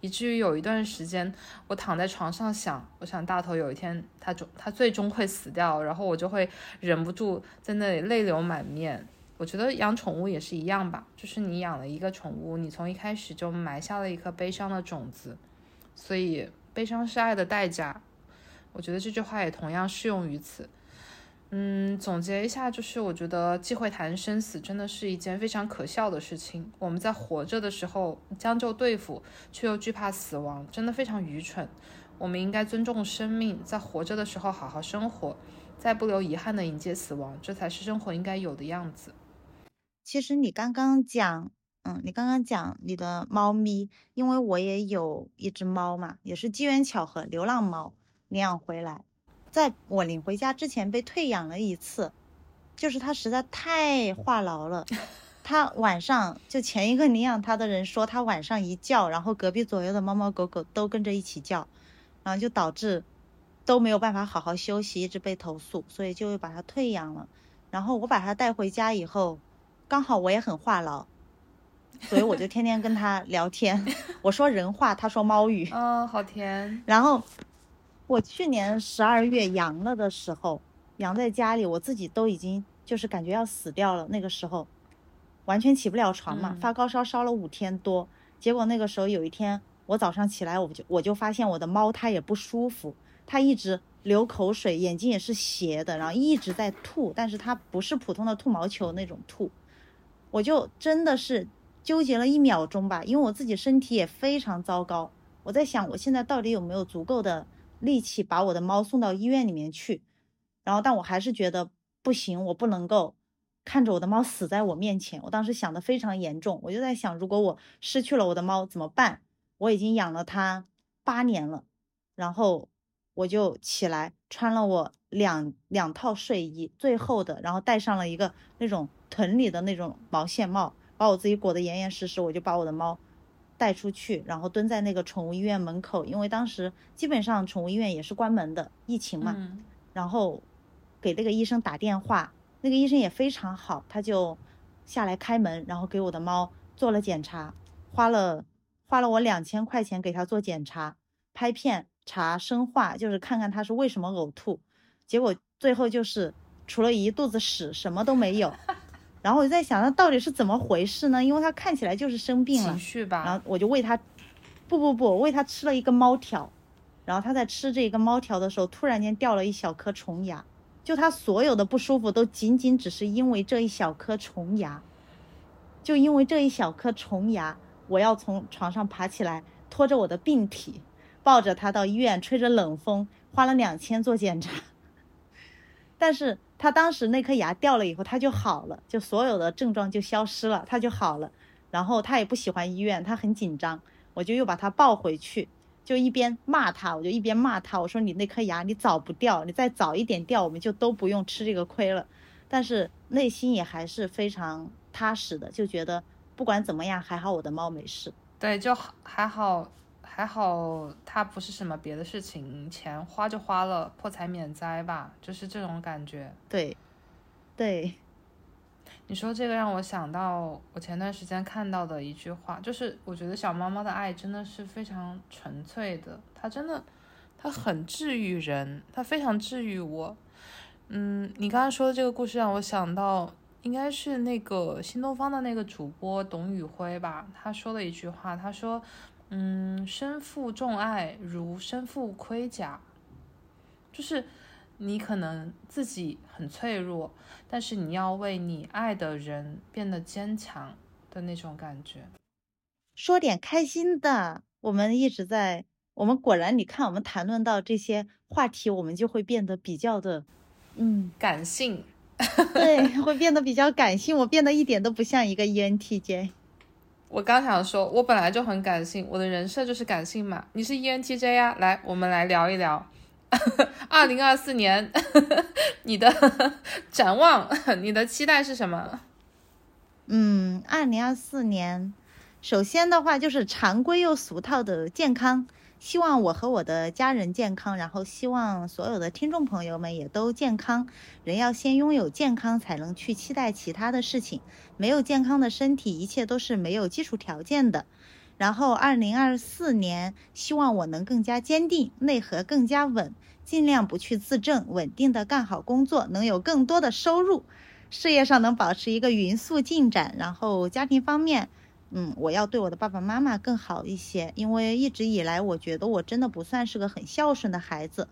以至于有一段时间，我躺在床上想，我想大头有一天他终他最终会死掉，然后我就会忍不住在那里泪流满面。我觉得养宠物也是一样吧，就是你养了一个宠物，你从一开始就埋下了一颗悲伤的种子，所以悲伤是爱的代价。我觉得这句话也同样适用于此。嗯，总结一下，就是我觉得忌讳谈生死真的是一件非常可笑的事情。我们在活着的时候将就对付，却又惧怕死亡，真的非常愚蠢。我们应该尊重生命，在活着的时候好好生活，再不留遗憾的迎接死亡，这才是生活应该有的样子。其实你刚刚讲，嗯，你刚刚讲你的猫咪，因为我也有一只猫嘛，也是机缘巧合，流浪猫领养回来。在我领回家之前被退养了一次，就是它实在太话痨了。它晚上就前一个领养它的人说，它晚上一叫，然后隔壁左右的猫猫狗狗都跟着一起叫，然后就导致都没有办法好好休息，一直被投诉，所以就把它退养了。然后我把它带回家以后，刚好我也很话痨，所以我就天天跟他聊天。我说人话，他说猫语。哦，好甜。然后。我去年十二月阳了的时候，阳在家里，我自己都已经就是感觉要死掉了。那个时候，完全起不了床嘛，发高烧烧了五天多。结果那个时候有一天，我早上起来，我就我就发现我的猫它也不舒服，它一直流口水，眼睛也是斜的，然后一直在吐，但是它不是普通的吐毛球那种吐。我就真的是纠结了一秒钟吧，因为我自己身体也非常糟糕，我在想我现在到底有没有足够的。力气把我的猫送到医院里面去，然后但我还是觉得不行，我不能够看着我的猫死在我面前。我当时想的非常严重，我就在想，如果我失去了我的猫怎么办？我已经养了它八年了，然后我就起来穿了我两两套睡衣，最厚的，然后戴上了一个那种臀里的那种毛线帽，把我自己裹得严严实实，我就把我的猫。带出去，然后蹲在那个宠物医院门口，因为当时基本上宠物医院也是关门的，疫情嘛。然后给那个医生打电话，那个医生也非常好，他就下来开门，然后给我的猫做了检查，花了花了我两千块钱给他做检查，拍片查生化，就是看看他是为什么呕吐。结果最后就是除了一肚子屎，什么都没有。然后我就在想，那到底是怎么回事呢？因为它看起来就是生病了，情绪吧。然后我就喂它，不不不，喂它吃了一个猫条。然后它在吃这个猫条的时候，突然间掉了一小颗虫牙。就它所有的不舒服，都仅仅只是因为这一小颗虫牙。就因为这一小颗虫牙，我要从床上爬起来，拖着我的病体，抱着它到医院，吹着冷风，花了两千做检查。但是。他当时那颗牙掉了以后，他就好了，就所有的症状就消失了，他就好了。然后他也不喜欢医院，他很紧张，我就又把他抱回去，就一边骂他，我就一边骂他，我说你那颗牙你早不掉，你再早一点掉，我们就都不用吃这个亏了。但是内心也还是非常踏实的，就觉得不管怎么样，还好我的猫没事。对，就还好。还好，他不是什么别的事情，钱花就花了，破财免灾吧，就是这种感觉。对，对，你说这个让我想到我前段时间看到的一句话，就是我觉得小猫猫的爱真的是非常纯粹的，它真的，它很治愈人，它非常治愈我。嗯，你刚刚说的这个故事让我想到，应该是那个新东方的那个主播董宇辉吧，他说了一句话，他说。嗯，身负重爱如身负盔甲，就是你可能自己很脆弱，但是你要为你爱的人变得坚强的那种感觉。说点开心的，我们一直在，我们果然，你看我们谈论到这些话题，我们就会变得比较的，嗯，感性，对，会变得比较感性。我变得一点都不像一个 ENTJ。我刚想说，我本来就很感性，我的人设就是感性嘛。你是 ENTJ 呀，来，我们来聊一聊，二零二四年 你的展望，你的期待是什么？嗯，二零二四年，首先的话就是常规又俗套的健康。希望我和我的家人健康，然后希望所有的听众朋友们也都健康。人要先拥有健康，才能去期待其他的事情。没有健康的身体，一切都是没有基础条件的。然后，二零二四年，希望我能更加坚定，内核更加稳，尽量不去自证，稳定的干好工作，能有更多的收入，事业上能保持一个匀速进展。然后，家庭方面。嗯，我要对我的爸爸妈妈更好一些，因为一直以来我觉得我真的不算是个很孝顺的孩子，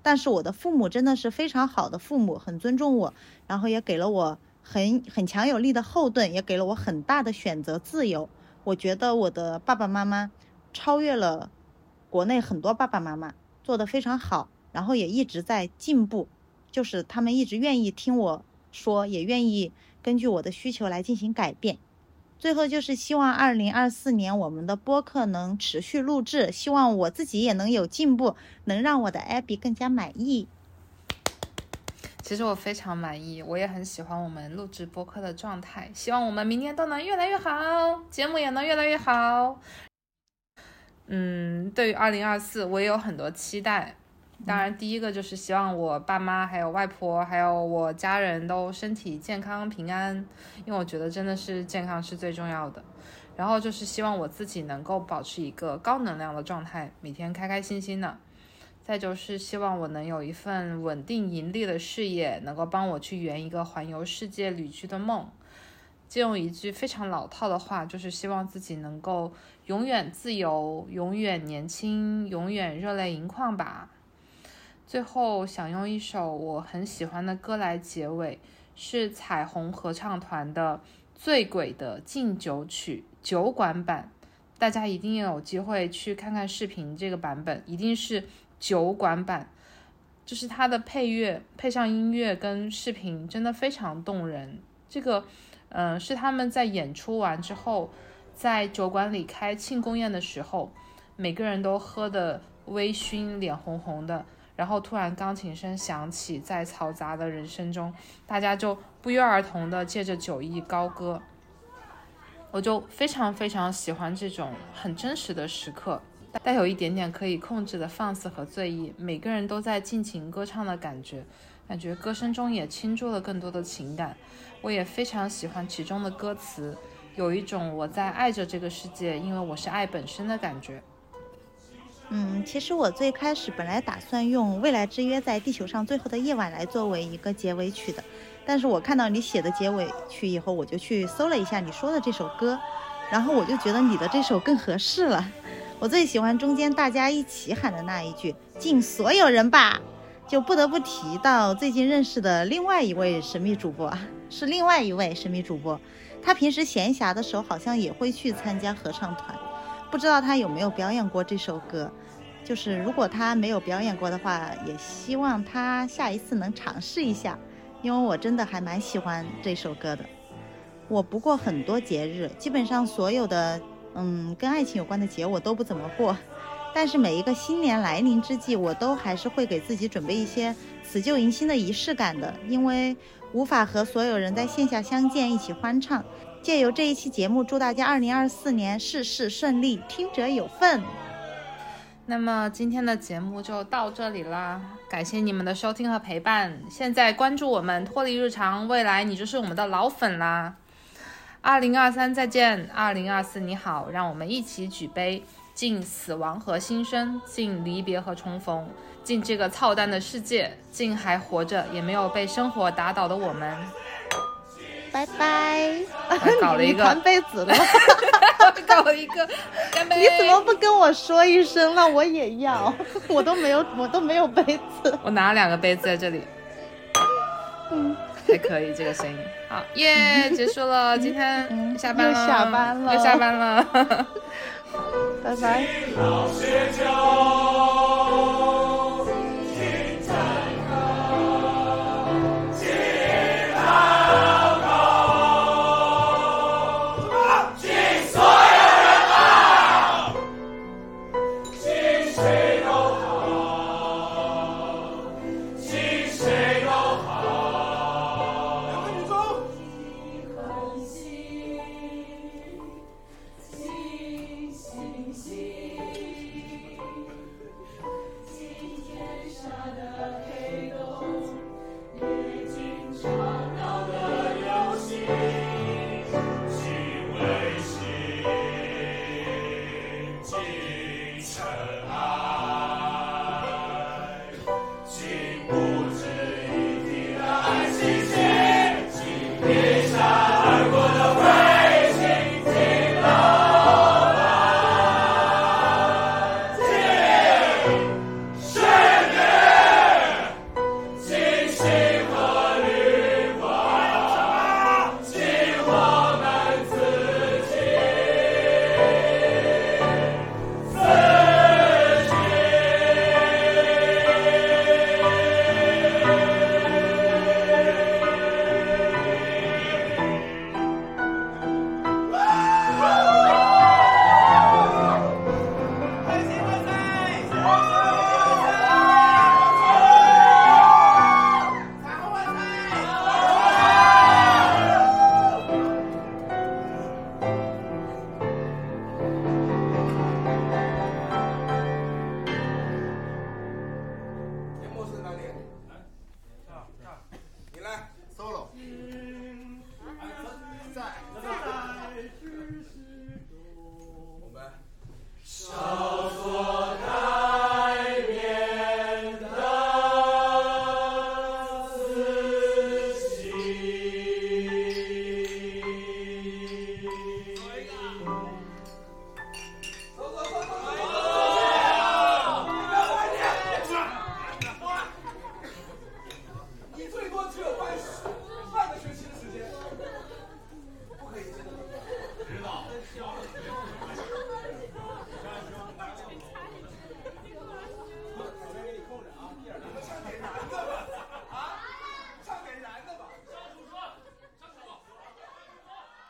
但是我的父母真的是非常好的父母，很尊重我，然后也给了我很很强有力的后盾，也给了我很大的选择自由。我觉得我的爸爸妈妈超越了国内很多爸爸妈妈，做得非常好，然后也一直在进步，就是他们一直愿意听我说，也愿意根据我的需求来进行改变。最后就是希望二零二四年我们的播客能持续录制，希望我自己也能有进步，能让我的 Abby 更加满意。其实我非常满意，我也很喜欢我们录制播客的状态，希望我们明年都能越来越好，节目也能越来越好。嗯，对于二零二四，我也有很多期待。当然，第一个就是希望我爸妈、还有外婆、还有我家人都身体健康、平安，因为我觉得真的是健康是最重要的。然后就是希望我自己能够保持一个高能量的状态，每天开开心心的。再就是希望我能有一份稳定盈利的事业，能够帮我去圆一个环游世界旅居的梦。借用一句非常老套的话，就是希望自己能够永远自由、永远年轻、永远热泪盈眶吧。最后想用一首我很喜欢的歌来结尾，是彩虹合唱团的《醉鬼的敬酒曲》酒馆版，大家一定有机会去看看视频，这个版本一定是酒馆版，就是它的配乐配上音乐跟视频真的非常动人。这个，嗯，是他们在演出完之后，在酒馆里开庆功宴的时候，每个人都喝的微醺，脸红红的。然后突然钢琴声响起，在嘈杂的人声中，大家就不约而同的借着酒意高歌。我就非常非常喜欢这种很真实的时刻，带有一点点可以控制的放肆和醉意，每个人都在尽情歌唱的感觉，感觉歌声中也倾注了更多的情感。我也非常喜欢其中的歌词，有一种我在爱着这个世界，因为我是爱本身的感觉。嗯，其实我最开始本来打算用《未来之约》在地球上最后的夜晚来作为一个结尾曲的，但是我看到你写的结尾曲以后，我就去搜了一下你说的这首歌，然后我就觉得你的这首更合适了。我最喜欢中间大家一起喊的那一句“敬所有人吧”，就不得不提到最近认识的另外一位神秘主播，是另外一位神秘主播，他平时闲暇的时候好像也会去参加合唱团。不知道他有没有表演过这首歌，就是如果他没有表演过的话，也希望他下一次能尝试一下，因为我真的还蛮喜欢这首歌的。我不过很多节日，基本上所有的嗯跟爱情有关的节我都不怎么过，但是每一个新年来临之际，我都还是会给自己准备一些辞旧迎新的仪式感的，因为无法和所有人在线下相见一起欢唱。借由这一期节目，祝大家二零二四年事事顺利，听者有份。那么今天的节目就到这里啦，感谢你们的收听和陪伴。现在关注我们，脱离日常，未来你就是我们的老粉啦。二零二三再见，二零二四你好，让我们一起举杯，敬死亡和新生，敬离别和重逢，敬这个操蛋的世界，敬还活着也没有被生活打倒的我们。拜拜！搞了一个弹杯子了，搞了一个干杯！你怎么不跟我说一声？那我也要，我都没有，我都没有杯子。我拿了两个杯子在这里，嗯，还可以这个声音。好耶，结束了，今天下班了，又下班了，又下班了，拜拜。老